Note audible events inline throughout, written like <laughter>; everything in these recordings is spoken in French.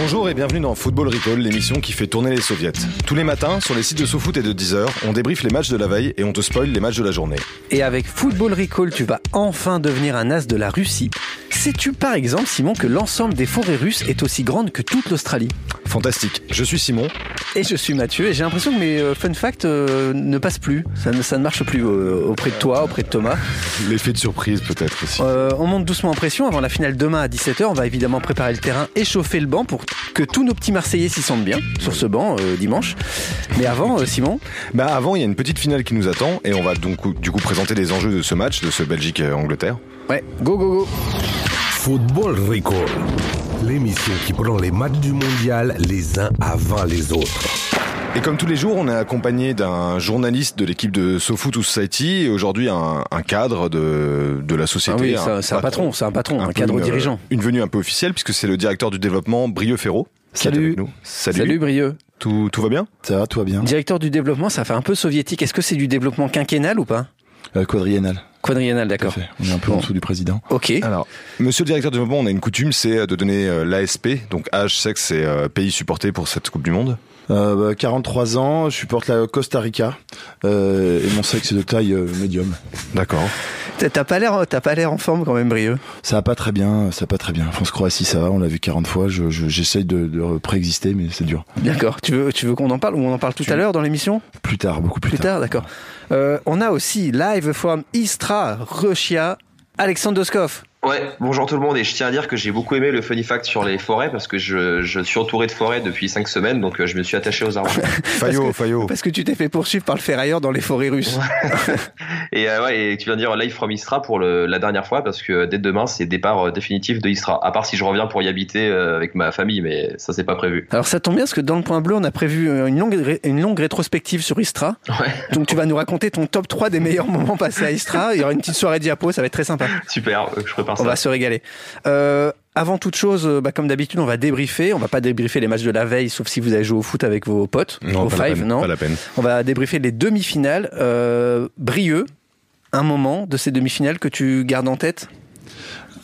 Bonjour et bienvenue dans Football Recall, l'émission qui fait tourner les soviets. Tous les matins, sur les sites de SoFoot et de Deezer, on débriefe les matchs de la veille et on te spoil les matchs de la journée. Et avec Football Recall, tu vas enfin devenir un as de la Russie. Sais-tu par exemple, Simon, que l'ensemble des forêts russes est aussi grande que toute l'Australie? Fantastique. Je suis Simon. Et je suis Mathieu et j'ai l'impression que mes euh, fun facts euh, ne passent plus. Ça ne, ça ne marche plus euh, auprès de toi, auprès de Thomas. L'effet de surprise peut-être aussi. Euh, on monte doucement en pression avant la finale demain à 17h. On va évidemment préparer le terrain, échauffer le banc pour que tous nos petits Marseillais s'y sentent bien sur ce banc dimanche. Mais avant, Simon, Bah avant, il y a une petite finale qui nous attend et on va donc du coup présenter les enjeux de ce match, de ce Belgique-Angleterre. ouais, go go go. Football Recall. L'émission qui prend les matchs du mondial les uns avant les autres. Et comme tous les jours, on est accompagné d'un journaliste de l'équipe de SoFoot Society et aujourd'hui un, un cadre de, de la Ah société. oui, c'est un- c'est un patron, c'est un patron, un, cadre une, dirigeant. Une venue un peu officielle puisque c'est le directeur du développement Brieux Ferraud. Salut. Salut. Salut Brieux. Tout, tout va bien? Ça va, tout va bien. Directeur du développement, ça fait un peu soviétique. Est-ce que c'est du développement quinquennal ou pas? Euh, quadriennal. D'accord. On est un peu Bon. en dessous du président. Ok. Alors, monsieur le directeur du développement, on a une coutume, c'est de donner euh, l'ASP, donc âge, sexe et euh, pays supporté pour cette Coupe du Monde. Euh, bah, 43 ans, je supporte la Costa Rica euh, et mon sexe est de taille euh, médium. D'accord. T'as t'as pas l'air, t'as pas l'air en forme quand même, Brieux. Ça va pas très bien, ça va pas très bien. France-Croatie, ça va, on l'a vu 40 fois. Je, je- j'essaye de, de préexister, mais c'est dur. D'accord. Tu veux, tu veux qu'on en parle ou on en parle tout Tu- à l'heure dans l'émission? Plus tard, beaucoup plus, Plus tard, d'accord. Euh, on a aussi live from Istra, Russia, Alexandre Doskov. Ouais, bonjour tout le monde et je tiens à dire que j'ai beaucoup aimé le funny fact sur les forêts parce que je, je suis entouré de forêts depuis 5 semaines donc euh, je me suis attaché aux arbres. <laughs> Fayot, que- Fayot. Parce que tu t'es fait poursuivre par le ferrailleur dans les forêts russes. <laughs> et euh, ouais, et tu viens de dire live from Istra pour le, la dernière fois parce que dès demain c'est départ euh, définitif de Istra. À part si je reviens pour y habiter euh, avec ma famille mais ça c'est pas prévu. Alors ça tombe bien parce que dans le point bleu, on a prévu euh, une longue, ré- une longue rétrospective sur Istra. Ouais, Donc tu vas nous raconter ton top 3 des meilleurs moments passés à Istra. Il y aura une petite soirée diapo, ça va être très sympa. super, euh, je prépare On ça. va se régaler. Euh, avant toute chose, euh, bah, comme d'habitude, on va débriefer. On va pas débriefer les matchs de la veille, sauf si vous avez joué au foot avec vos potes. Non, au pas la five, peine, non. Pas la peine. On va débriefer les demi-finales. Euh, Brieux, un moment de ces demi-finales que tu gardes en tête?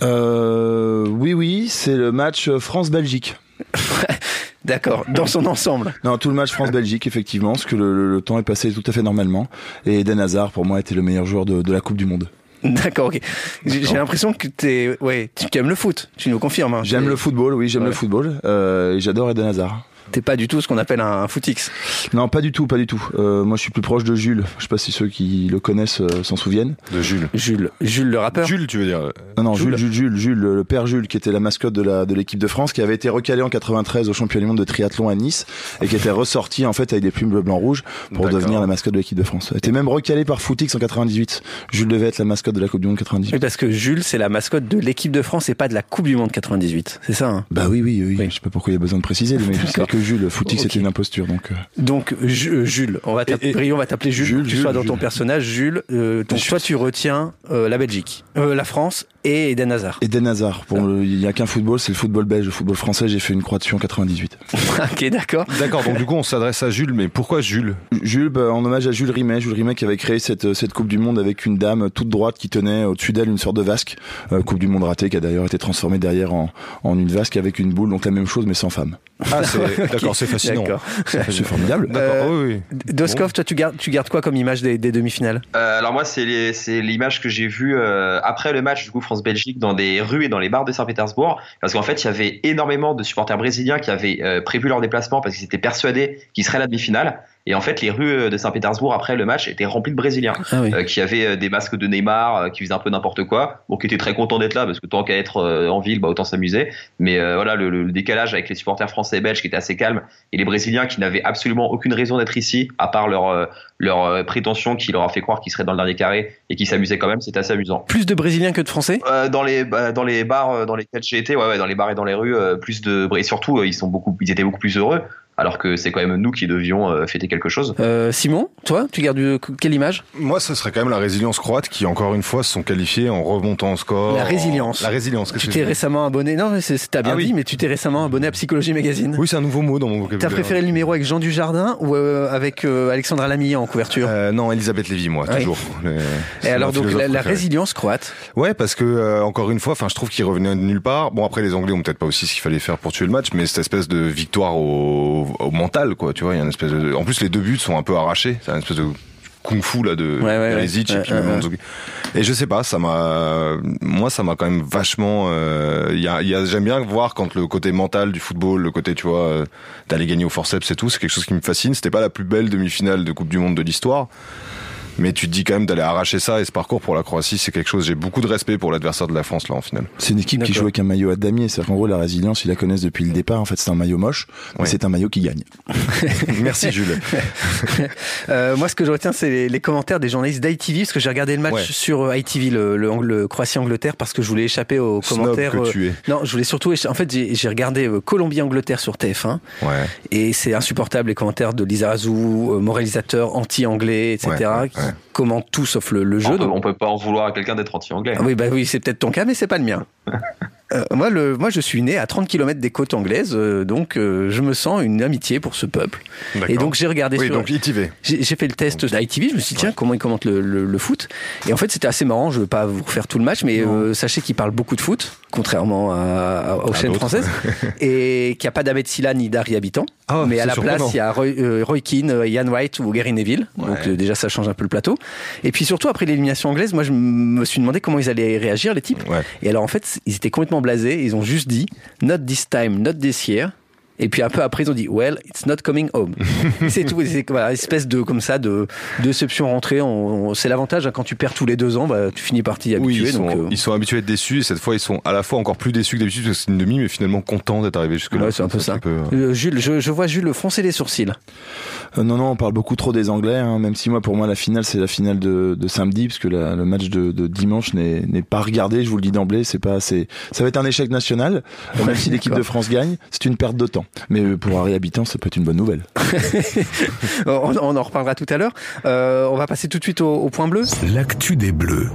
Euh, oui, oui, c'est le match France-Belgique. <laughs> D'accord, dans son ensemble. Non, tout le match France-Belgique, effectivement, parce que le, le- le temps est passé tout à fait normalement. Et Eden Hazard, pour moi, était le meilleur joueur de, de la Coupe du Monde. <laughs> D'accord, ok. J'ai l'impression que t'es, ouais, tu tu aimes le foot. Tu nous confirmes. Hein. J'aime le football, oui, j'aime Ouais. le football. Euh, j'adore Eden Hazard. T'es pas du tout ce qu'on appelle un, un footix. Non, pas du tout, pas du tout. Euh, moi, je suis plus proche de Jules. Je sais pas si ceux qui le connaissent euh, s'en souviennent. De Jules. Jules, Jules le rappeur. Jules, tu veux dire Non, non, Jules. Jules, Jules, Jules, Jules, le père Jules, qui était la mascotte de la de l'équipe de France, qui avait été recalé en 93 au championnat du monde de triathlon à Nice et qui était ressorti en fait avec des plumes bleu blanc rouge pour devenir la mascotte de l'équipe de France. Il était même recalé par Footix en 98. Jules devait être la mascotte de la Coupe du monde 98. Oui, parce que Jules, c'est la mascotte de l'équipe de France et pas de la Coupe du Monde 98. C'est ça, hein? Bah oui, oui, oui, Oui. Je sais pas pourquoi il y a besoin de préciser, mais <laughs> je sais D'accord. Que Jules, Footix Ok. c'était une imposture, donc. euh, Donc, euh, Jules, on va t'appeler, on va Jules, tu Jules, sois dans ton personnage, Jules. Euh, donc, toi, tu retiens euh, la Belgique, euh, la France et Eden Hazard. Eden Hazard. Pour le- il y a qu'un football, c'est le football belge, le football français. J'ai fait une croix dessus en 98. <laughs> ok, d'accord. D'accord, donc du coup on s'adresse à Jules, mais pourquoi Jules? Jules, bah, en hommage à Jules Rimet, Jules Rimet qui avait créé cette, cette Coupe du Monde avec une dame toute droite qui tenait au-dessus d'elle une sorte de vasque. Euh, coupe du Monde ratée qui a d'ailleurs été transformée derrière en, en une vasque avec une boule, donc la même chose mais sans femme. Ah, c'est <laughs> d'accord, c'est fascinant. D'accord. C'est formidable. D'accord, Euh, oui, oui. Doskov, toi, tu gardes, tu gardes quoi comme image des, des demi-finales? Euh, alors moi c'est les- c'est l'image que j'ai vue euh, après le match du coup France-Belgique dans des rues et dans les bars de Saint-Pétersbourg parce qu'en fait il y avait énormément de supporters brésiliens qui avaient euh, prévu leur déplacement parce qu'ils étaient persuadés qu'ils seraient à la demi-finale et en fait les rues de Saint-Pétersbourg après le match étaient remplies de Brésiliens Ah oui. euh, qui avaient euh, des masques de Neymar euh, qui faisaient un peu n'importe quoi bon qui étaient très contents d'être là parce que tant qu'à être euh, en ville bah autant s'amuser mais euh, voilà le, le décalage avec les supporters français et belges qui étaient assez calmes et les Brésiliens qui n'avaient absolument aucune raison d'être ici à part leur euh, leur euh, prétention qui leur a fait croire qu'ils seraient dans le dernier carré et qui s'amusaient quand même, c'était assez amusant. Plus de Brésiliens que de Français? Euh, dans les bah, dans les bars euh, dans lesquels j'ai été, ouais, ouais, dans les bars et dans les rues, euh, plus de et surtout euh, ils sont beaucoup, ils étaient beaucoup plus heureux alors que c'est quand même nous qui devions euh, fêter quelque chose. Euh, Simon, toi, tu gardes euh, quelle image? Moi, ce serait quand même la résilience croate qui, encore une fois, se sont qualifiés en remontant au score. La résilience. La résilience. Tu t'es récemment abonné. Non, t'as bien ah, oui. dit, mais tu t'es récemment abonné à Psychologie Magazine. Oui, c'est un nouveau mot dans mon vocabulaire. T'as préféré le numéro avec Jean Dujardin ou euh, avec euh, Alexandra Lamy en couverture? Euh, Non, Elisabeth Lévy, moi, Oui. toujours. Et alors, donc, la, résilience croate? Ouais, parce que euh, encore une fois, enfin, je trouve qu'il revenait de nulle part. Bon, après, les Anglais ont peut-être pas aussi ce qu'il fallait faire pour tuer le match, mais cette espèce de victoire au, au mental, quoi. Tu vois, il y a une espèce de. En plus, les deux buts sont un peu arrachés. C'est une espèce de kung-fu là de Perisic ouais. et puis Ouais, ouais, Mandzukic. Et je sais pas, ça m'a, moi, ça m'a quand même vachement. euh, Il y a, il y a, j'aime bien voir quand le côté mental du football, le côté, tu vois, euh, d'aller gagner au forceps et tout, c'est quelque chose qui me fascine. C'était pas la plus belle demi-finale de Coupe du Monde de l'histoire. Mais tu te dis quand même d'aller arracher ça et ce parcours pour la Croatie, c'est quelque chose. J'ai beaucoup de respect pour l'adversaire de la France là en finale. C'est une équipe qui joue avec un maillot à damier. C'est-à-dire qu'en gros, la résilience, ils la connaissent depuis le départ. En fait, c'est un maillot moche, mais c'est un maillot qui gagne. <laughs> <laughs> Merci Jules. <laughs> Euh, moi, ce que je retiens, c'est les, les commentaires des journalistes d'ITV, parce que j'ai regardé le match Ouais. sur euh, ITV, le, le, le Croatie-Angleterre, parce que je voulais échapper aux Snob commentaires. que euh, tu es. non, je voulais surtout. En fait, j'ai regardé euh, Colombie-Angleterre sur TF1, Ouais. et c'est insupportable les commentaires de Lisa Razou, euh, moralisateur anti-anglais, etc., Ouais, ouais, commentent tout sauf le, le jeu. on, peut, donc- on peut pas en vouloir à quelqu'un d'être anti-anglais. Ah oui, bah oui, c'est peut-être ton cas, mais c'est pas le mien. <laughs> Euh, moi, le, moi, je suis né à 30 km des côtes anglaises, euh, donc euh, je me sens une amitié pour ce peuple. Et donc j'ai regardé oui, sur, donc ITV. j'ai fait le test d'ITV, je me suis dit tiens comment ils commentent le, le- le foot? Et en fait c'était assez marrant, je veux pas vous refaire tout le match mais euh, sachez qu'ils parlent beaucoup de foot contrairement à, à- aux À chaînes françaises <laughs> et qu'il n'y a pas d'Ahmed Silla ni d'Harry Habitant. Ah, mais à la place il y a Roy, euh, Roy Keane, euh, Ian White ou Gary Neville. Donc euh, déjà ça change un peu le plateau. Et puis surtout après l'élimination anglaise moi je me suis demandé comment ils allaient réagir les types. Ouais. et alors en fait ils étaient complètement blasés. Ils ont juste dit not this time, not this year et puis un peu après, ils ont dit Well, it's not coming home. <laughs> c'est tout. C'est voilà, espèce de comme ça de déception rentrée. On- on- c'est l'avantage hein, quand tu perds tous les deux ans, bah, tu finis par t'y Oui, habituer. ils sont, euh, ils sont habitués à être déçus et cette fois ils sont à la fois encore plus déçus que d'habitude parce que c'est une demi mais finalement contents d'être arrivés jusque là. Ouais, c'est un peu ça. euh, euh, Jules, je, je vois Jules froncer les sourcils. Euh, non, non, on parle beaucoup trop des Anglais, hein, même si moi, pour moi, la finale, c'est la finale de, de samedi, parce que la- le match de, de dimanche n'est n'est pas regardé, je vous le dis d'emblée, c'est pas assez. Ça va être un échec national, <laughs> même si l'équipe de France gagne, c'est une perte de temps. Mais euh, pour Harry Habitant, ça peut être une bonne nouvelle. <laughs> on, on en reparlera tout à l'heure. Euh, on va passer tout de suite au, au point bleu. L'actu des Bleus.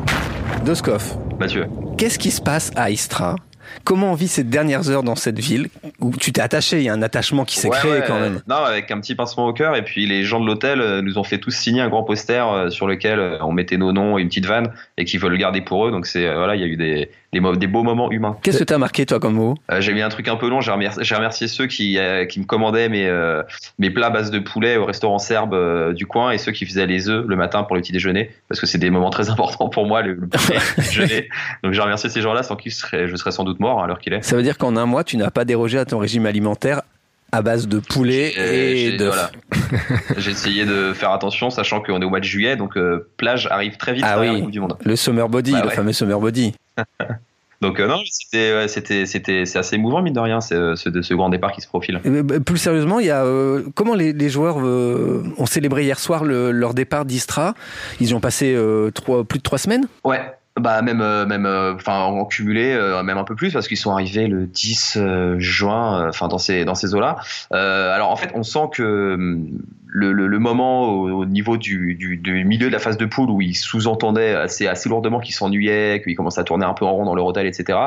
Doskov, Mathieu. qu'est-ce qui se passe à Istra Comment on vit ces dernières heures dans cette ville? Où tu t'es attaché Il y a un attachement qui s'est Ouais, créé ouais, quand même. Non, avec un petit pincement au cœur. Et puis les gens de l'hôtel euh, nous ont fait tous signer un grand poster euh, sur lequel euh, on mettait nos noms et une petite vanne et qu'ils veulent le garder pour eux. Donc c'est voilà, il y a eu des, des, mo- des beaux moments humains. Qu'est-ce que t'as marqué toi comme mot? Euh, j'ai mis un truc un peu long. J'ai remercié, ceux qui, euh, qui me commandaient mes, euh, mes plats à base de poulet au restaurant serbe du coin et ceux qui faisaient les œufs le matin pour le petit déjeuner parce que c'est des moments très importants pour moi le, le petit <laughs> déjeuner. Donc j'ai remercié ces gens-là sans qui je serais, je serais sans doute mort à l'heure qu'il est. Ça veut dire qu'en un mois, tu n'as pas dérogé à ton régime alimentaire à base de poulet Euh, et voilà. <laughs> J'ai essayé de faire attention, sachant qu'on est au mois de juillet, donc euh, plage arrive très vite Ah oui. la Coupe du Monde. Le summer body, Bah le ouais. fameux summer body. <laughs> Donc euh, non, c'était, ouais, c'était, c'était, c'est assez émouvant mine de rien, ce, de ce grand départ qui se profile. Euh, bah, Plus sérieusement, il y a euh, comment les, les joueurs ont célébré hier soir le- leur départ d'Istra? Ils y ont passé trois, plus de trois semaines? Ouais. Bah même euh, même euh, enfin en cumulé euh, même un peu plus parce qu'ils sont arrivés le 10 euh, juin enfin dans ces dans ces eaux là alors en fait on sent que hum, le, moment au, au niveau du, milieu de la phase de poule où ils sous-entendaient assez assez lourdement qu'ils s'ennuyaient qu'ils commençaient à tourner un peu en rond dans leur hôtel etc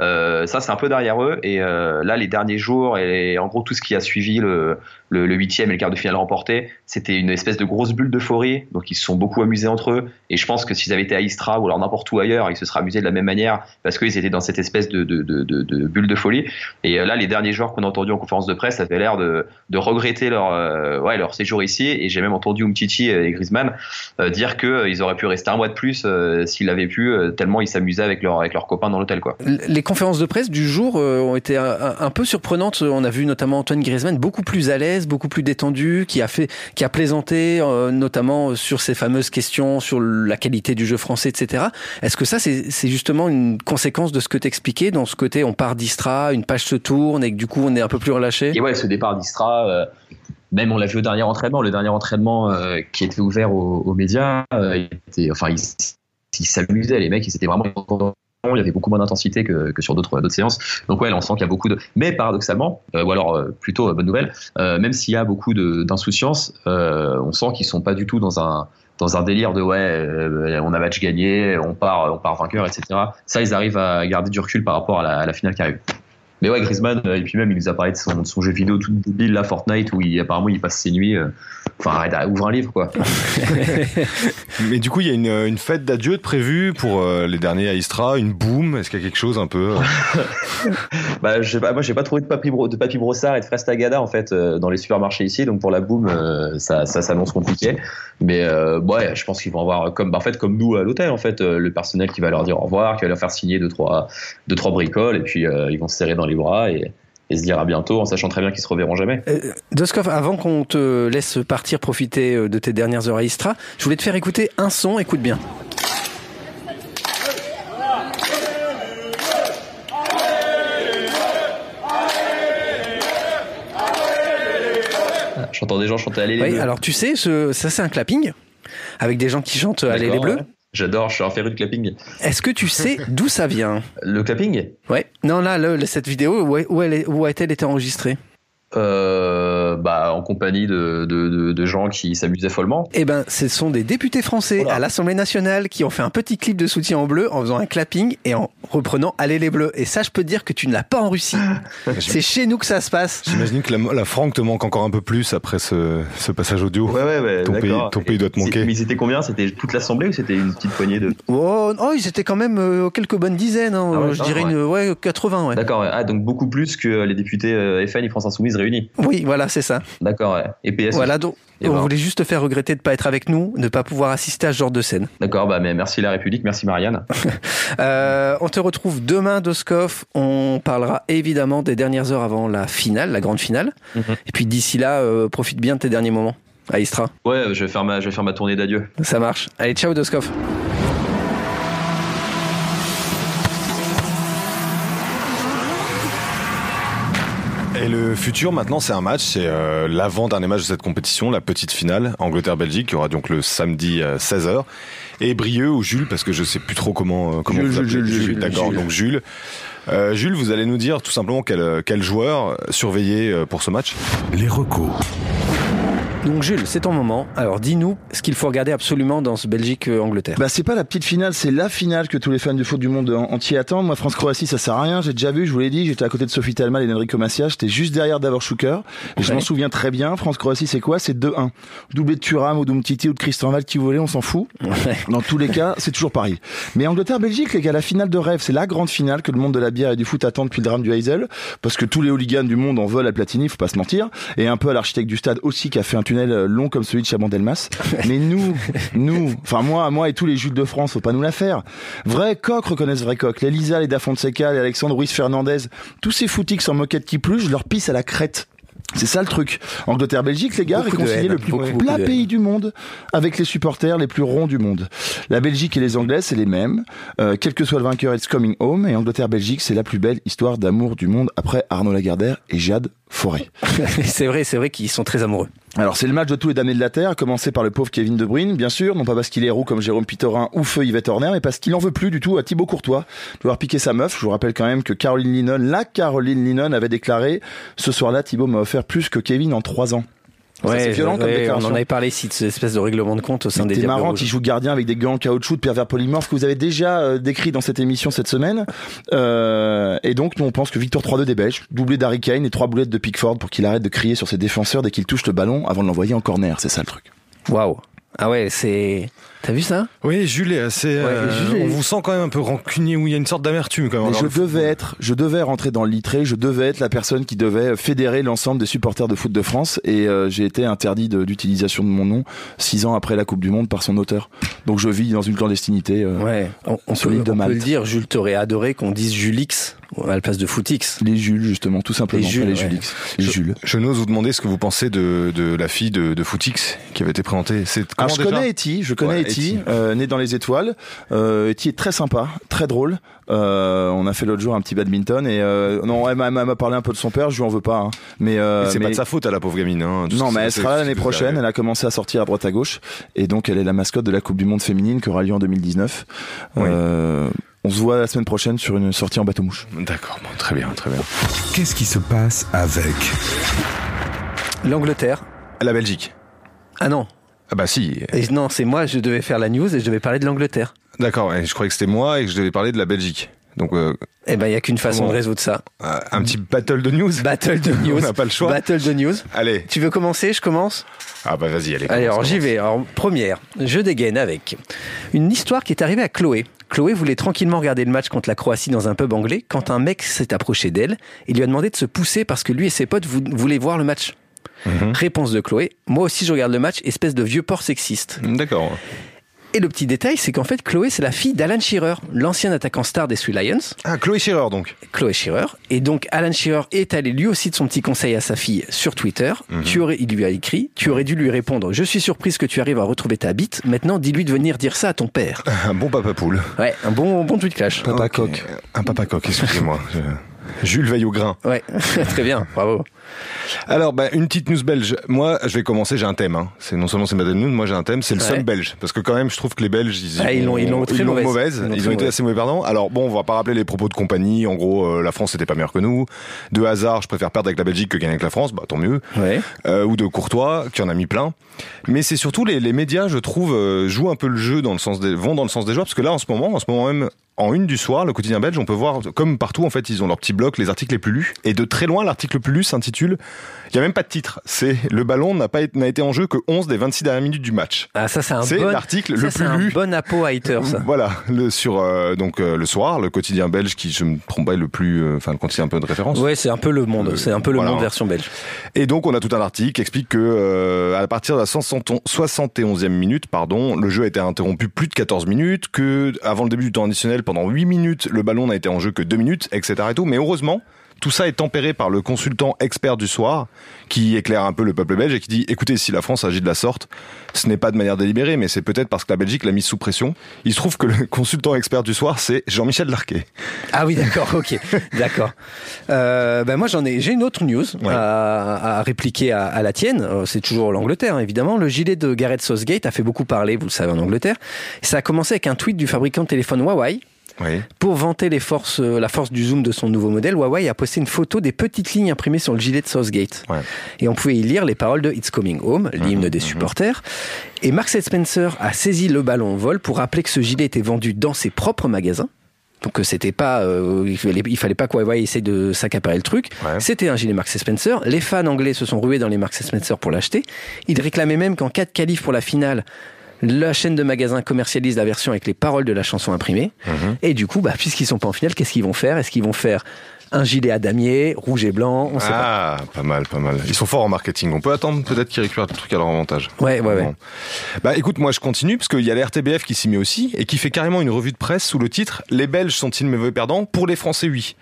euh, ça c'est un peu derrière eux et euh, là les derniers jours et en gros tout ce qui a suivi le le, huitième et le quart de finale remporté, c'était une espèce de grosse bulle d'euphorie. Donc ils se sont beaucoup amusés entre eux. Et je pense que s'ils avaient été à Istra ou alors n'importe où ailleurs, ils se seraient amusés de la même manière parce qu'ils étaient dans cette espèce de, bulle de folie. Et euh, là, les derniers joueurs qu'on a entendus en conférence de presse avaient l'air de, regretter leur, ouais, leur séjour ici. Et j'ai même entendu Umtiti et Griezmann euh, dire qu'ils auraient pu rester un mois de plus euh, s'ils avaient pu, euh, tellement ils s'amusaient avec, leur, avec leurs copains dans l'hôtel. quoi. Les conférences de presse du jour euh, ont été un, un peu surprenantes. On a vu notamment Antoine Griezmann beaucoup plus à l'aise, beaucoup plus détendu, qui a fait, qui a plaisanté, euh, notamment sur ces fameuses questions sur la qualité du jeu français, etc. Est-ce que ça, c'est c'est justement une conséquence de ce que t'expliquais, dans ce côté, on part d'Istra, une page se tourne et que du coup, on est un peu plus relâché? Et ouais, ce départ d'Istra, euh, même on l'a vu au dernier entraînement, le dernier entraînement euh, qui était ouvert aux, médias, euh, il était, enfin, ils s'amusaient, les mecs, ils étaient vraiment il y avait beaucoup moins d'intensité que, sur d'autres séances. Donc ouais, on sent qu'il y a beaucoup de. Mais paradoxalement, euh, ou alors plutôt bonne nouvelle, même s'il y a beaucoup d'insouciance, on sent qu'ils sont pas du tout dans un dans un délire de ouais, on a match gagné, on part on part vainqueur, etc. Ça, ils arrivent à garder du recul par rapport à la, à la finale qui arrive. Mais ouais, Griezmann, euh, et puis même, il nous a parlé de son, jeu vidéo tout débile, là, Fortnite, où il, apparemment il passe ses nuits. Euh, Enfin, arrête, ouvre un livre, quoi. <laughs> Mais du coup, il y a une, une fête d'adieu de prévue pour euh, les derniers à Istra, une boom. Est-ce qu'il y a quelque chose un peu euh, <laughs> Bah, je sais pas, moi, j'ai pas trouvé de papier, bro- de brossard et de fraises tagada, en fait, euh, dans les supermarchés ici. Donc, pour la boom, euh, ça, ça s'annonce compliqué. Mais, euh, ouais, je pense qu'ils vont avoir, comme, bah, en fait, comme nous à l'hôtel, en fait, euh, le personnel qui va leur dire au revoir, qui va leur faire signer deux, trois, deux, trois bricoles, et puis, euh, ils vont se serrer dans les bras et, et se dire à bientôt, en sachant très bien qu'ils se reverront jamais. Euh, Doskov, avant qu'on te laisse partir profiter euh, de tes dernières heures à Istra, je voulais te faire écouter un son, écoute bien. J'entends des gens chanter Allez les Oui, Bleus. alors tu sais, ce- ça c'est un clapping, avec des gens qui chantent Allez les Bleus. ouais. J'adore, je suis un féru de clapping. Est-ce que tu sais d'où ça vient? Le clapping? Ouais. Non, là, le- cette vidéo, où, elle est- où a-t-elle été enregistrée? Euh, bah, en compagnie de, de, de, de gens qui s'amusaient follement. Eh ben, ce sont des députés français Voilà. à l'Assemblée nationale qui ont fait un petit clip de soutien en bleu en faisant un clapping et en reprenant Allez les Bleus. Et ça, je peux te dire que tu ne l'as pas en Russie. <laughs> C'est chez nous que ça se passe. J'imagine que la, la franque te manque encore un peu plus après ce, ce passage audio. Ouais, ouais, ouais. Ton pays- d'accord. ton pays doit te manquer. Mais ils étaient combien? C'était toute l'Assemblée ou c'était une petite poignée de. Oh, oh, ils étaient quand même euh, quelques bonnes dizaines. hein. Ah ouais, je dirais ouais. une, ouais, 80, ouais. D'accord, ouais. ah, donc beaucoup plus que les députés euh, FN et France Insoumise réunis. Oui, voilà, c'est ça. D'accord, ouais. Et PS. Voilà, donc Et on ben. voulait juste te faire regretter de pas être avec nous, de pas pouvoir assister à ce genre de scène. D'accord, bah, mais merci la République, merci Marianne. <laughs> Euh, on te retrouve demain, Doskov. On parlera évidemment des dernières heures avant la finale, la grande finale. Mhm. Et puis d'ici là, euh, profite bien de tes derniers moments à Istra. Ouais, je vais faire ma, je vais faire ma tournée d'adieu. Ça marche. Allez, ciao, Doskov. Et le futur maintenant, c'est un match, c'est euh, l'avant-dernier match de cette compétition, la petite finale, Angleterre-Belgique, qui aura donc le samedi à 16h. Et Brieux ou Jules, parce que je sais plus trop comment, euh, comment Jules, vous appelez. Jules, Jules, Jules, D'accord, Jules. donc Jules. Euh, Jules, vous allez nous dire tout simplement quel, quel joueur surveiller euh, pour ce match? Les recos. Donc Jules, c'est ton moment. Alors dis-nous ce qu'il faut regarder absolument dans ce Belgique-Angleterre. Bah c'est pas la petite finale, c'est la finale que tous les fans du foot du monde en- entier attendent. Moi France-Croatie ça sert à rien, j'ai déjà vu, je vous l'ai dit, j'étais à côté de Sophie Talma et d'Enrico Macias, j'étais juste derrière Davor Schuker. Et Je Ouais. m'en souviens très bien, France-Croatie c'est quoi? C'est 2-1. Doublé de Thuram ou d'Umtiti ou de Christian Val qui voulait, on s'en fout. Ouais. Dans tous les cas, c'est toujours pareil. Mais Angleterre-Belgique, les gars, la finale de rêve, c'est la grande finale que le monde de la bière et du foot attend depuis le drame du Hazel, parce que tous les hooligans du monde en veulent à Platini, faut pas se mentir, et un peu à l'architecte du stade aussi qui a fait un tunnel euh, long comme celui de Chabandelmas. Mais nous, <laughs> nous, enfin moi, moi et tous les Jules de France, faut pas nous la faire. Vrai coq reconnaissent vrai coq. Les Lisa, les Da Fonseca, les Alexandre Ruiz Fernandez, tous ces footix en moquette qui plus, je leur pisse à la crête. C'est ça le truc. Angleterre-Belgique, les gars, réconcilier le plus beaucoup, plat pays du monde avec les supporters les plus ronds du monde. La Belgique et les Anglais, c'est les mêmes. Euh, quel que soit le vainqueur, it's coming home. Et Angleterre-Belgique, c'est la plus belle histoire d'amour du monde après Arnaud Lagardère et Jade Forêt. <laughs> c'est vrai, c'est vrai qu'ils sont très amoureux. Alors c'est le match de tous les damnés de la terre, à commencer par le pauvre Kevin De Bruyne, bien sûr, non pas parce qu'il est roux comme Jérôme Pitorin ou feu Yvette Horner, mais parce qu'il en veut plus du tout à Thibaut Courtois de avoir piqué sa meuf. Je vous rappelle quand même que Caroline Linnon, la Caroline Linnon, avait déclaré ce soir-là, Thibaut m'a offert plus que Kevin en trois ans. C'est violent comme ouais, on déclaration. en avait parlé ici de cette espèce de règlement de compte au sein des Diables marrant qu'il joue gardien avec des gants en caoutchouc de pervers polymorphes que vous avez déjà euh, décrit dans cette émission cette semaine. Euh, et donc, nous, on pense que Victor 3-2 des Belges, doublé d'Harry Kane et trois boulettes de Pickford pour qu'il arrête de crier sur ses défenseurs dès qu'il touche le ballon avant de l'envoyer en corner. C'est ça le truc. Waouh. Ah ouais, c'est. T'as vu ça? Oui, Jules est assez. euh, Jules est- On vous sent quand même un peu rancunier, où il y a une sorte d'amertume quand même. Mais je devais être, je devais rentrer dans le litré, je devais être la personne qui devait fédérer l'ensemble des supporters de foot de France et euh, j'ai été interdit d'utilisation de mon nom six ans après la Coupe du Monde par son auteur. Donc je vis dans une clandestinité. euh, Ouais, on, on Sur peut, l'île de on peut le dire, Jules t'aurait adoré qu'on dise Julix à la place de Footix. Les Jules justement, tout simplement. Les Jules, les ouais. Julix, les Je- Jules. Je n'ose vous demander ce que vous pensez de, de la fille de, de Footix qui avait été présentée. C'est je déjà? connais Eti, je connais Eti. euh, né dans les étoiles. Euh, Eti est très sympa, très drôle. Euh, on a fait l'autre jour un petit badminton et euh, non, elle m'a elle m'a parlé un peu de son père, je lui en veux pas. hein. Mais, euh, Mais c'est mais- pas de sa faute à la pauvre gamine. Hein, Non, mais elle sera l'année prochaine. Elle a commencé à sortir à droite à gauche et donc elle est la mascotte de la Coupe du Monde féminine qui aura lieu en 2019. Oui. Euh, on se voit la semaine prochaine sur une sortie en bateau mouche. D'accord, bon, très bien, très bien. Qu'est-ce qui se passe avec L'Angleterre. La Belgique. Ah non. Ah bah si. Et non, c'est moi, je devais faire la news et je devais parler de l'Angleterre. D'accord, je croyais que c'était moi et que je devais parler de la Belgique. Donc euh, Eh ben, il y a qu'une façon de résoudre ça. euh, un petit battle de news. Battle de <laughs> news. On n'a pas le choix. Battle de news. Allez. Tu veux commencer Je commence? Ah bah vas-y, allez. Allez, alors j'y vais. Alors, première, je dégaine avec une histoire qui est arrivée à Chloé. Chloé voulait tranquillement regarder le match contre la Croatie dans un pub anglais quand un mec s'est approché d'elle et lui a demandé de se pousser parce que lui et ses potes vou- voulaient voir le match. Mhm. Réponse de Chloé, moi aussi je regarde le match, espèce de vieux porc sexiste. D'accord. Et le petit détail, c'est qu'en fait Chloé c'est la fille d'Alan Shearer, l'ancien attaquant star des Three Lions, Ah, Chloé Scherer donc. Chloé Shearer. Et donc Alan Shearer est allé lui aussi de son petit conseil à sa fille sur Twitter. Mhm. Tu aurais, il lui a écrit, tu aurais dû lui répondre, je suis surprise que tu arrives à retrouver ta bite, maintenant dis-lui de venir dire ça à ton père. <laughs> Un bon papa poule. Ouais, un bon, bon tweet clash. Papa coq. Un papa coq, excusez-moi. Jules veille au grain. Ouais, <laughs> très bien, bravo. Alors, bah, une petite news belge. Moi, je vais commencer, j'ai un thème. Hein. C'est non seulement c'est ma news, moi j'ai un thème, c'est le Ouais. somme belge. Parce que quand même, je trouve que les Belges, ils, Ah, ils l'ont- ils l'ont très mauvaise. mauvaise. Ils l'ont Ils, très ont été assez mauvais perdants. Alors bon, on va pas rappeler les propos de compagnie. En gros, euh, la France n'était pas meilleure que nous. De hasard, je préfère perdre avec la Belgique que gagner avec la France. Bah tant mieux. Ouais. Euh, ou de Courtois, qui en a mis plein. Mais c'est surtout les, les médias, je trouve, euh, jouent un peu le jeu dans le sens des, vont dans le sens des joueurs, parce que là, en ce moment, en ce moment même, en une du soir, le quotidien belge, on peut voir, comme partout, en fait, ils ont leur petit bloc, les articles les plus lus. Et de très loin, l'article le plus lu s'intitule, il y a même pas de titre. C'est le ballon n'a pas été- n'a été en jeu que 11 des 26 dernières minutes du match. Ah, ça, c'est un C'est bon. l'article le c'est plus un lu. bon hater, ça. Voilà, le sur euh, donc euh, le soir, le quotidien belge qui je me trompe pas est le plus, euh, enfin le quotidien un peu de référence. Ouais, c'est un peu le monde. Euh, C'est un peu le voilà. monde version belge. Et donc on a tout un article qui explique que euh, à partir de la 60 71e minute, pardon, le jeu a été interrompu plus de 14 minutes, que avant le début du temps additionnel, pendant 8 minutes, le ballon n'a été en jeu que 2 minutes, etc. Et tout. Mais heureusement, tout ça est tempéré par le consultant expert du soir, qui éclaire un peu le peuple belge et qui dit écoutez, si la France agit de la sorte, ce n'est pas de manière délibérée, mais c'est peut-être parce que la Belgique l'a mise sous pression. Il se trouve que le <laughs> consultant expert du soir, c'est Jean-Michel Larquet. Ah oui, d'accord, ok, <laughs> d'accord. Euh, ben moi j'en ai, j'ai une autre news Ouais. à, à répliquer à, à la tienne. Euh, C'est toujours l'Angleterre, hein, évidemment. Le gilet de Gareth Southgate a fait beaucoup parler, vous le savez, en Angleterre. Ça a commencé avec un tweet du fabricant de téléphone Huawei. Oui. Pour vanter les forces, euh, la force du zoom de son nouveau modèle, Huawei a posté une photo des petites lignes imprimées sur le gilet de Southgate. Ouais. Et on pouvait y lire les paroles de It's Coming Home, l'hymne Mhm, des supporters. Et Marks Spencer a saisi le ballon au vol pour rappeler que ce gilet était vendu dans ses propres magasins. Donc euh, c'était pas, euh, il, fallait, il fallait pas qu'Huawei essaye de s'accaparer le truc. Ouais. C'était un gilet Marks Spencer. Les fans anglais se sont rués dans les Marks Spencer pour l'acheter. Ils réclamaient même qu'en cas de qualif pour la finale, la chaîne de magasins commercialise la version avec les paroles de la chanson imprimée. Mhm. Et du coup, bah, puisqu'ils sont pas en finale, qu'est-ce qu'ils vont faire? Est-ce qu'ils vont faire un gilet à damier, rouge et blanc? On sait pas. Ah, pas mal, pas mal. Ils sont forts en marketing. On peut attendre peut-être qu'ils récupèrent le truc à leur avantage. Ouais, ouais, ouais. Bah écoute, moi je continue parce qu'il y a la RTBF qui s'y met aussi et qui fait carrément une revue de presse sous le titre Les Belges sont-ils mauvais perdants? Pour les Français, oui.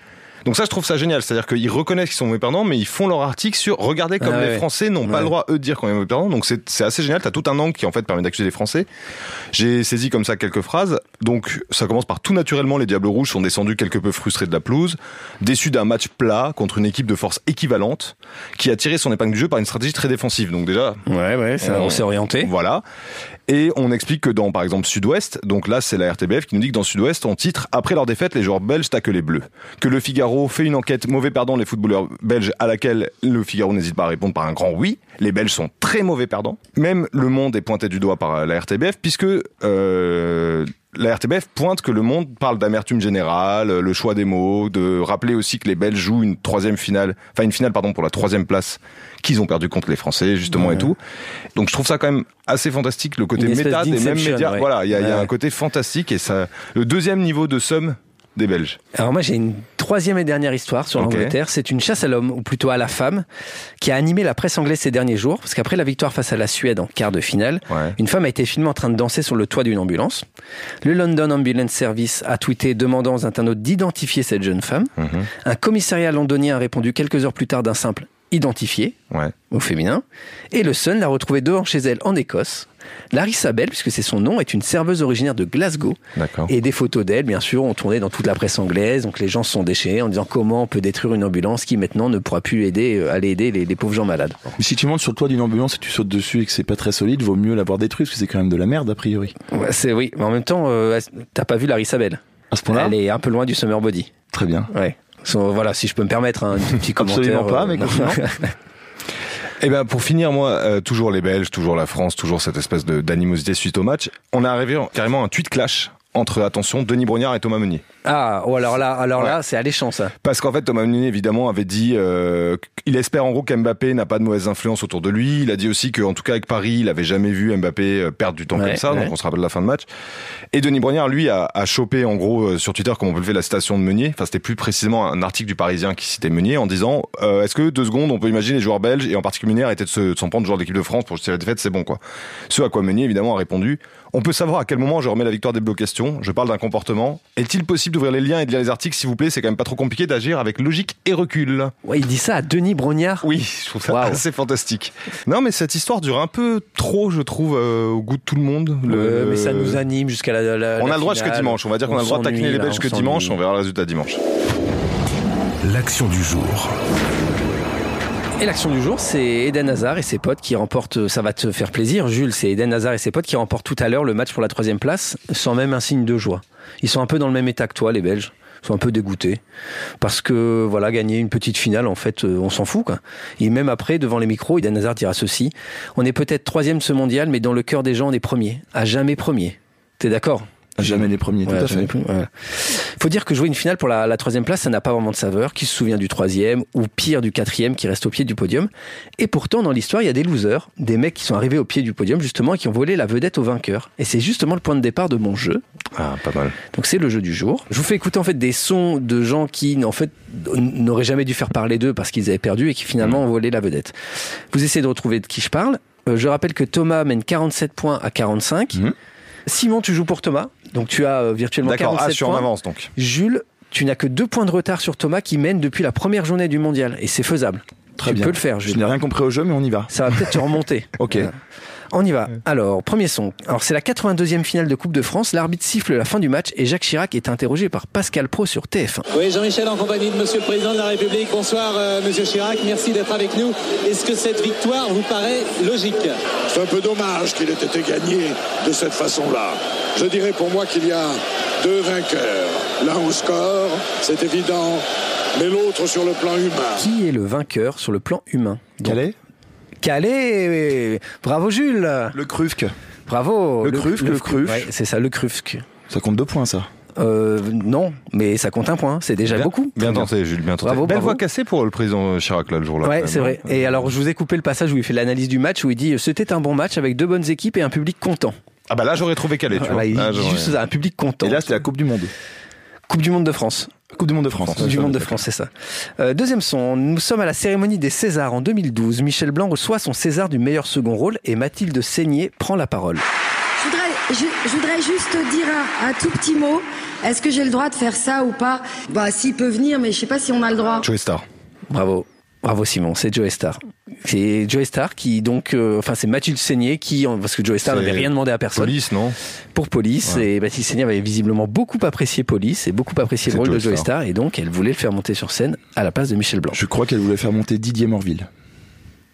Donc ça, je trouve ça génial. C'est-à-dire qu'ils reconnaissent qu'ils sont mauvais perdants, mais ils font leur article sur regardez comme Ah les. Français n'ont pas le droit eux de dire qu'on est mauvais perdants. Donc c'est c'est assez génial. T'as tout un angle qui en fait permet d'accuser les Français. J'ai saisi comme ça quelques phrases. Donc ça commence par tout naturellement, les Diables Rouges sont descendus quelque peu frustrés de la pelouse, déçus d'un match plat contre une équipe de force équivalente, qui a tiré son épingle du jeu par une stratégie très défensive. Donc déjà, Ouais, ouais, ça, on s'est orienté. voilà. Et on explique que dans, par exemple, Sud-Ouest, donc là, c'est la RTBF qui nous dit que dans Sud-Ouest, on titre Après leur défaite, les joueurs belges taquent les bleus. Que le Figaro fait une enquête mauvais perdant les footballeurs belges à laquelle le Figaro n'hésite pas à répondre par un grand oui. Les Belges sont très mauvais perdants. Même Le Monde est pointé du doigt par la RTBF puisque, euh, la RTBF pointe que le monde parle d'amertume générale, le choix des mots, de rappeler aussi que les Belges jouent une troisième finale, enfin une finale pardon pour la troisième place qu'ils ont perdu contre les Français justement et tout. Donc je trouve ça quand même assez fantastique le côté méta des mêmes médias. ouais. Voilà, il y a, y un côté fantastique et ça le deuxième niveau de somme des Belges. Alors moi j'ai une troisième et dernière histoire sur l'Angleterre. C'est une chasse à l'homme, ou plutôt à la femme, qui a animé la presse anglaise ces derniers jours. Parce qu'après la victoire face à la Suède en quart de finale, Ouais. une femme a été filmée en train de danser sur le toit d'une ambulance. Le London Ambulance Service a tweeté demandant aux internautes d'identifier cette jeune femme. Mhm. Un commissariat londonien a répondu quelques heures plus tard d'un simple identifié Ouais. au féminin. Et le Sun l'a retrouvée dehors chez elle en Écosse. Larissa Bell, puisque c'est son nom, est une serveuse originaire de Glasgow. D'accord. Et des photos d'elle, bien sûr, ont tourné dans toute la presse anglaise. Donc les gens se sont déchirés en disant comment on peut détruire une ambulance qui maintenant ne pourra plus aider, euh, aller aider les, les pauvres gens malades. Mais si tu montes sur le toit d'une ambulance et tu sautes dessus et que c'est pas très solide, vaut mieux l'avoir détruit parce que c'est quand même de la merde a priori. Ouais, c'est oui, mais en même temps, euh, t'as pas vu Larissa Bell? À ce point-là? Elle est un peu loin du summer body. Très bien. Ouais. So, voilà, si je peux me permettre un petit <laughs> commentaire. Absolument pas, euh, <laughs> mais Eh ben pour finir, moi, euh, toujours les Belges, toujours la France, toujours cette espèce d'animosité suite au match. On est arrivé en- carrément à un tweet clash entre, attention, Denis Brognard et Thomas Meunier. Ah, oh, alors là, alors là, c'est alléchant ça. Parce qu'en fait, Thomas Meunier, évidemment, avait dit euh, qu'il espère en gros qu'Mbappé n'a pas de mauvaise influence autour de lui. Il a dit aussi qu'en tout cas avec Paris, il avait jamais vu Mbappé euh, perdre du temps Ouais, comme ça. ouais. Donc on se rappelle la fin de match. Et Denis Brognard, lui, a, a chopé en gros euh, sur Twitter, comme on peut le faire, la citation de Meunier. Enfin, c'était plus précisément un article du Parisien qui citait Meunier en disant euh, Est-ce que deux secondes, on peut imaginer les joueurs belges et en particulier Meunier arrêter de se- de s'en prendre joueur de l'équipe de France pour justifier la défaite, c'est bon quoi. Ce à quoi Meunier évidemment a répondu On peut savoir à quel moment je remets la victoire des blocs questions. Je parle d'un comportement. Est-il possible d'ouvrir les liens et de lire les articles, s'il vous plaît? C'est quand même pas trop compliqué d'agir avec logique et recul. Ouais, il dit ça à Denis Brognard. Oui, je trouve ça assez fantastique. Non, mais cette histoire dure un peu trop, je trouve, euh, au goût de tout le monde. Le- mais ça nous anime jusqu'à la, la- On la a le droit finale. jusqu'à dimanche. On va dire qu'on a le droit de taquiner les Belges que dimanche. On verra le résultat dimanche. L'action du jour. Et l'action du jour, c'est Eden Hazard et ses potes qui remportent, ça va te faire plaisir, Jules, c'est Eden Hazard et ses potes qui remportent tout à l'heure le match pour la troisième place sans même un signe de joie. Ils sont un peu dans le même état que toi, les Belges. Ils sont un peu dégoûtés. Parce que, voilà, gagner une petite finale, en fait, euh, on s'en fout, quoi. Et même après, devant les micros, Eden Hazard dira ceci. On est peut-être troisième ce mondial, mais dans le cœur des gens, on est premier. À jamais premier. T'es d'accord? Jamais les premiers, tout à fait. ouais. Faut dire que jouer une finale pour la, la troisième place, ça n'a pas vraiment de saveur. Qui se souvient du troisième ou pire du quatrième qui reste au pied du podium Et pourtant, dans l'histoire, il y a des losers, des mecs qui sont arrivés au pied du podium justement et qui ont volé la vedette au vainqueur. Et c'est justement le point de départ de mon jeu. Ah, pas mal. Donc c'est le jeu du jour. Je vous fais écouter en fait des sons de gens qui en fait n'auraient jamais dû faire parler d'eux parce qu'ils avaient perdu et qui finalement ont volé la vedette. Vous essayez de retrouver de qui je parle. Euh, je rappelle que Thomas mène 47 points à 45. Mhm. Simon, tu joues pour Thomas. Donc tu as euh, virtuellement D'accord. 47 Ah, je en points. avance donc. Jules, tu n'as que deux points de retard sur Thomas qui mène depuis la première journée du mondial. Et c'est faisable. Très tu bien. peux le faire, Je Jules. n'ai rien compris au jeu, mais on y va. Ça va peut-être te remonter. <laughs> Ok. Voilà. On y va. Alors, premier son. Alors, c'est la 82e finale de Coupe de France. L'arbitre siffle la fin du match et Jacques Chirac est interrogé par Pascal Pro sur TF1. Oui, Jean-Michel en compagnie de Monsieur le Président de la République. Bonsoir, euh, Monsieur Chirac. Merci d'être avec nous. Est-ce que cette victoire vous paraît logique? C'est un peu dommage qu'il ait été gagné de cette façon-là. Je dirais pour moi qu'il y a deux vainqueurs. L'un au score, c'est évident, mais l'autre sur le plan humain. Qui est le vainqueur sur le plan humain? Donc, Calais? Calais Bravo Jules Le Crufque. Bravo Le Crufque, le Crufque. Ouais, c'est ça, le Crufque. Ça compte deux points, ça. Euh, non, mais ça compte un point. C'est déjà Bien- beaucoup. Bien tenté, Jules, bien tenté. Bravo, Belle bravo. voix cassée pour le président Chirac là le jour-là. Ouais, c'est même, vrai. hein. Et alors, je vous ai coupé le passage où il fait l'analyse du match, où il dit c'était un bon match avec deux bonnes équipes et un public content. Ah bah là j'aurais trouvé calé, tu vois. Là, juste un public content. Et là, c'était la Coupe du Monde. Coupe du Monde de France. Coupe du Monde de France. Coupe du Monde de France, c'est ça. Euh, deuxième son, nous sommes à la cérémonie des Césars en 2012. Michel Blanc reçoit son César du meilleur second rôle et Mathilde Seigné prend la parole. Je voudrais, je, je voudrais juste dire un, un tout petit mot. Est-ce que j'ai le droit de faire ça ou pas? Bah, s'il peut venir, mais je sais pas si on a le droit. Joey Star. Bravo. Bravo Simon, c'est Joe Star. C'est Joe Star qui donc, euh, enfin c'est Mathilde Seigné qui, parce que Joe Star n'avait rien demandé à personne Police, non pour Police et Mathilde Seigné avait visiblement beaucoup apprécié Police et beaucoup apprécié le rôle de Joe Joe Star. Star et donc elle voulait le faire monter sur scène à la place de Michel Blanc. Je crois qu'elle voulait faire monter Didier Morville.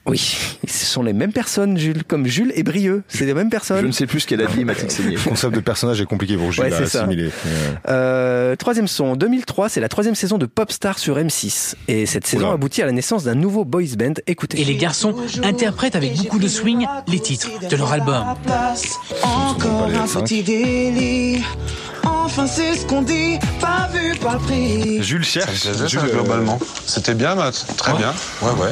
Oui, ce sont les mêmes personnes, Jules, comme Jules et Brieux. C'est les mêmes Je personnes. ne sais plus ce qu'elle a dit, Mathilde Seigné. Le concept de personnage est compliqué pour Jules Ouais, à assimiler. Euh, troisième son, 2003, c'est la troisième saison de Popstar sur M6. Et cette saison Oula. aboutit à la naissance d'un nouveau boys band. Écoutez. Et les garçons interprètent avec beaucoup de swing les titres de leur album. Encore un petit délit. Enfin, c'est ce qu'on dit, pas vu, pas pris. Jules cherche. Jules, globalement. C'était bien, Matt. Très bien. Ouais, ouais.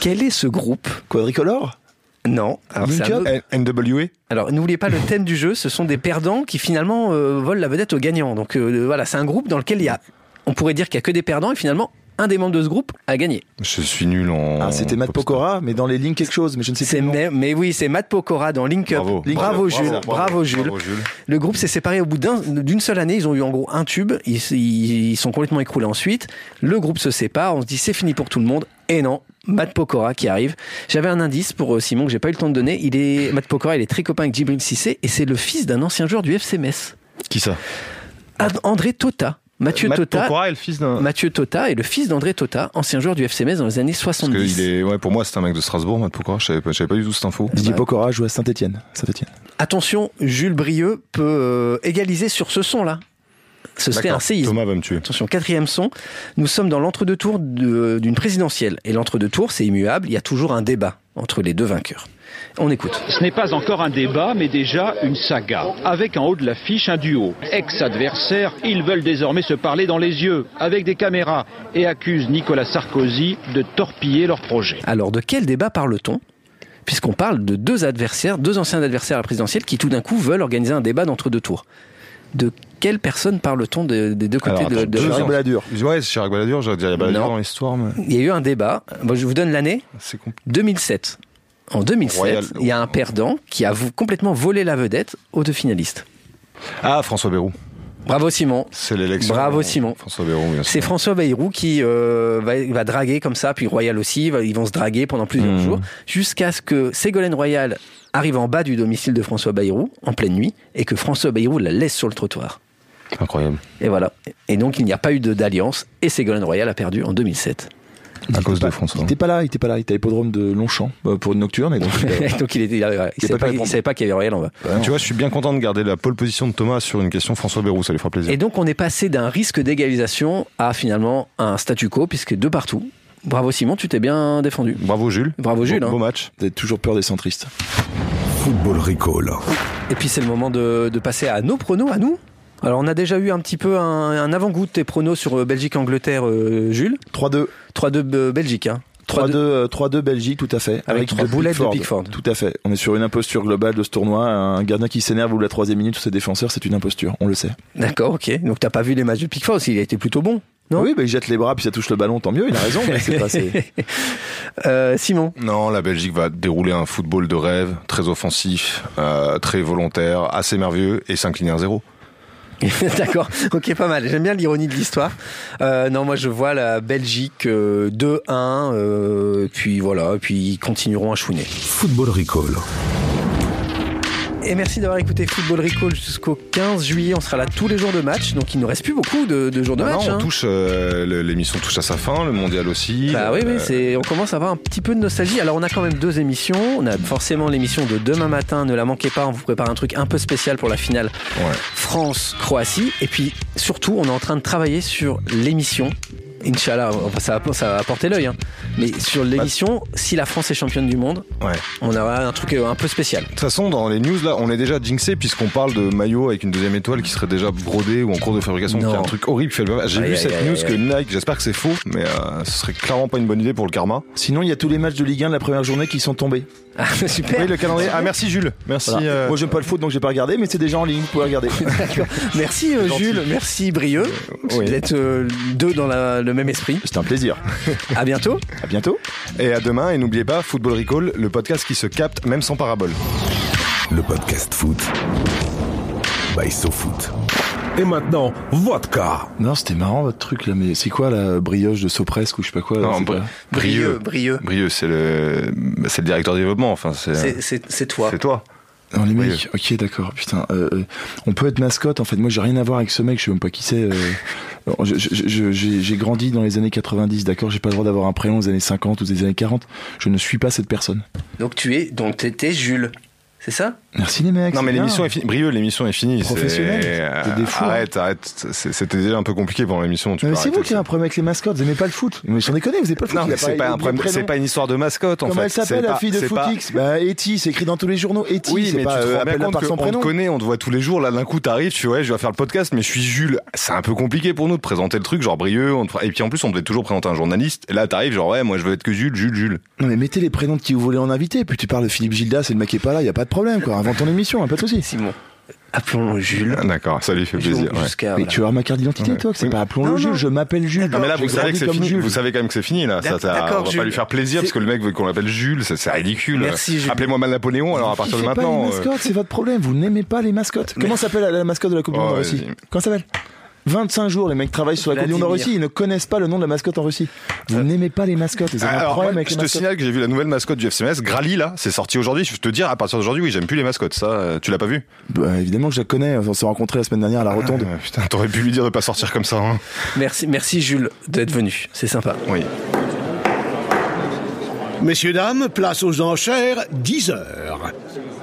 Quel est ce groupe Quadricolore? Non. Alors, Link c'est un Up autre- NWA Alors, n'oubliez pas le thème du jeu, ce sont des perdants qui finalement euh, volent la vedette aux gagnants. Donc euh, voilà, c'est un groupe dans lequel il y a, on pourrait dire qu'il y a que des perdants et finalement un des membres de ce groupe a gagné. Je suis nul en. Ah, c'était Matt. Pokora, mais dans les lignes quelque chose, mais je ne sais plus. Mais, mais oui, c'est Matt Pokora dans Link Up. Bravo. Link bravo, Up, Jules, bravo, bravo, Jules. Bravo, Jules. Le groupe s'est séparé au bout d'un- d'une seule année. Ils ont eu en gros un tube. Ils, ils- ils sont complètement écroulés ensuite. Le groupe se sépare. On se dit c'est fini pour tout le monde. Et non, Matt Pokora qui arrive. J'avais un indice pour euh, Simon que j'ai pas eu le temps de donner. Il est Matt Pokora. Il est très copain avec Djibril Cissé et c'est le fils d'un ancien joueur du FC Metz, Qui ça? Ad- André Tota. Mathieu Matt Tota. Pokora est le fils d'un. Mathieu Tota est le fils d'André Tota, ancien joueur du FC Metz dans les années Parce que 70. il est, ouais, pour moi, c'est un mec de Strasbourg, Matt Pokora. Je savais pas, je savais pas du tout cette info. Didier Pokora joue à Saint-Etienne. Saint-Etienne. Attention, Jules Brieux peut euh, égaliser sur ce son-là. Ce serait un séisme. Thomas va me tuer. Attention, quatrième son. Nous sommes dans l'entre-deux tours de- d'une présidentielle. Et l'entre-deux tours, c'est immuable. Il y a toujours un débat entre les deux vainqueurs. On écoute. Ce n'est pas encore un débat, mais déjà une saga. Avec en haut de l'affiche un duo. Ex-adversaires, ils veulent désormais se parler dans les yeux, avec des caméras, et accusent Nicolas Sarkozy de torpiller leur projet. Alors, de quel débat parle-t-on? Puisqu'on parle de deux adversaires, deux anciens adversaires à la présidentielle qui tout d'un coup veulent organiser un débat d'entre-deux tours. De quelle personne parle-t on de- des deux côtés Alors, de, de ans. Balladur. Ouais, c'est Chirac Balladur, j'aurais dit il y a Balladur dans l'histoire, mais. Il y a eu un débat. Bon, je vous donne l'année. C'est compliqué. 2007. En 2007, Royal. il y a un perdant qui a complètement volé la vedette aux deux finalistes. Ah, François Bayrou. Bravo Simon. C'est l'élection. Bravo Simon. François Bayrou, bien sûr. C'est François Bayrou qui euh, va, va draguer comme ça, puis Royal aussi, va- ils vont se draguer pendant plusieurs Mhm. jours, jusqu'à ce que Ségolène Royal arrive en bas du domicile de François Bayrou, en pleine nuit, et que François Bayrou la laisse sur le trottoir. Incroyable. Et voilà. Et donc il n'y a pas eu de- d'alliance, et Ségolène Royal a perdu en 2007. À cause de Il François. était pas là, il était pas là, il était à l'hippodrome de Longchamp euh, pour une nocturne. Et donc, <laughs> donc il était, il, Il il savait pas pas, il savait pas qu'il y avait Royal en bas. Tu vois, je suis bien content de garder la pole position de Thomas sur une question François Bayrou, ça lui fera plaisir. Et donc on est passé d'un risque d'égalisation à finalement un statu quo, puisque de partout. Bravo Simon, tu t'es bien défendu. Bravo Jules. Bravo Jules. Beau, hein. beau match. vous avez toujours peur des centristes. Football Recall. Et puis c'est le moment de, de passer à nos pronos, à nous. Alors on a déjà eu un petit peu un, un avant-goût de tes pronos sur euh, Belgique-Angleterre, euh, Jules. 3-2. 3-2 euh, Belgique. Hein. 3-2 euh, 3-2 Belgique, tout à fait. Avec trois de boulettes de Pickford. Tout à fait. On est sur une imposture globale de ce tournoi. Un gardien qui s'énerve ou la troisième minute sur ses défenseurs, c'est une imposture. On le sait. D'accord, ok. Donc t'as pas vu les matchs de Pickford il a été plutôt bon. Non? Oui, bah, il jette les bras puis ça touche le ballon, tant mieux. Il a raison, mais c'est pas. c'est- <laughs> Euh, Simon. Non, la Belgique va dérouler un football de rêve, très offensif, euh, très volontaire, assez merveilleux et s'incliner à zéro. <laughs> D'accord, ok, pas mal. J'aime bien l'ironie de l'histoire. Euh, non, moi je vois la Belgique euh, 2-1, euh, puis voilà, puis ils continueront à chouiner. Football Recall. Et merci d'avoir écouté Football Recall jusqu'au 15 juillet. On sera là tous les jours de match, donc il ne reste plus beaucoup de, de jours de match. non, on hein. touche, euh, l'émission touche à sa fin, le mondial aussi. Bah oui, oui, Euh, c'est, on commence à avoir un petit peu de nostalgie. Alors on a quand même deux émissions. On a forcément l'émission de demain matin, ne la manquez pas, on vous prépare un truc un peu spécial pour la finale Ouais. France-Croatie. Et puis surtout, on est en train de travailler sur l'émission. Inch'Allah, ça va, ça va porter l'œil. hein. Mais sur l'émission, si la France est championne du monde, Ouais. on aura un truc euh, un peu spécial. De toute façon, dans les news là, on est déjà jinxé puisqu'on parle de maillot avec une deuxième étoile qui serait déjà brodé ou en cours de fabrication. Non. qui est un truc horrible. J'ai Aïe, vu aïe, cette aïe, news aïe, que. Nike, j'espère que c'est faux, mais euh, ce serait clairement pas une bonne idée pour le karma. Sinon, il y a tous les matchs de Ligue 1 de la première journée qui sont tombés. Ah, <laughs> super. Oui, le calendrier. Ah, merci Jules. Merci. Voilà. euh, Moi, j'aime pas le foot, donc j'ai pas regardé, mais c'est déjà en ligne, vous pouvez regarder. <laughs> D'accord. <laughs> Merci euh. Jules, merci Brieux oui. d'être euh, deux dans la- le même esprit. C'est un plaisir. À bientôt. À bientôt. Et à demain. Et n'oubliez pas, Football Recall, le podcast qui se capte même sans parabole. Le podcast foot. By SoFoot. Et maintenant, vodka. Non, c'était marrant votre truc là, mais c'est quoi la brioche de Sopresque ou je sais pas quoi là, Non, Bri- Brieux. Brieux. Brieux, c'est le, c'est le directeur du développement. Enfin, c'est, C'est- toi. c'est toi. Non, les mecs, ok, d'accord, putain. euh, euh, on peut être mascotte, en fait. Moi, j'ai rien à voir avec ce mec, je sais même pas qui c'est. euh. Alors, je- je- je- j'ai j'ai grandi dans les années 90, d'accord J'ai pas le droit d'avoir un prénom des années 50 ou des années 40. Je ne suis pas cette personne. Donc tu es, donc t'étais Jules, c'est ça? Merci les mecs. Non, c'est mais l'émission est finie. Brieux, l'émission est finie. c'est- Professionnel. euh, T'es des fous, hein. Arrête, arrête. C'est- C'était déjà un peu compliqué pendant l'émission. Mais c'est vous qui avez un problème avec les mascottes, vous aimez pas le foot. Mais sans déconner, vous aimez pas le foot. Non, mais a c'est pas un problème. prénom. C'est pas une histoire de mascotte en Comment fait. elle s'appelle C'est la fille de c'est pas- Footix? Bah c'est écrit dans tous les journaux. Etty, Oui, c'est mais pas tu te rends bien compte par son qu'on te connaît, on te voit tous les jours. Là, d'un coup, t'arrives, tu vois, je vais faire le podcast, mais je suis Jules. C'est un peu compliqué pour nous de présenter le truc, genre brieux. on Et puis en plus, on devait toujours présenter un journaliste. Et là, t'arrives, genre ouais, moi, je veux être que Jules, Jules, Jules. Non mais mettez les prénoms de qui vous voulez en inviter. Puis tu parles de Philippe Gildas et le mec est pas là, y a pas de problème quoi. Invente ton émission, y a pas de souci. Simon. Appelons-le Jules. Ah, D'accord, ça lui fait Jules plaisir. ouais. Mais voilà. tu vas avoir ma carte d'identité Ouais. toi, que c'est Oui. pas appelons-le Jules, je m'appelle Jules. Non mais là vous savez que c'est fini. Jules. Vous savez quand même que c'est fini là. Ça, on va Jules. pas lui faire plaisir parce C'est- que le mec veut qu'on l'appelle Jules. C'est ridicule. Merci, Jules. Appelez-moi mal Napoléon alors à partir de maintenant. euh, c'est votre problème. Vous n'aimez pas les mascottes. Comment s'appelle la, mascotte de la Coupe du Oh, Monde. Russie Comment ça s'appelle 25 jours, les mecs travaillent sur la Coupe du Monde en. Russie, ils ne connaissent pas le nom de la mascotte en Russie. Vous n'aimez pas les mascottes, vous avez un Alors, problème moi, avec je les te signale que j'ai vu la nouvelle mascotte du FCMS, Grali là, c'est sorti aujourd'hui. Je peux te dire à partir d'aujourd'hui, oui, j'aime plus les mascottes. Ça, euh, tu l'as pas vu? Bah, évidemment que je la connais, on s'est rencontrés la semaine dernière à la rotonde. Euh, Putain, t'aurais pu lui dire de pas sortir comme ça. Hein. Merci, merci Jules d'être venu. C'est sympa. Oui. Messieurs, dames, place aux enchères, 10 heures.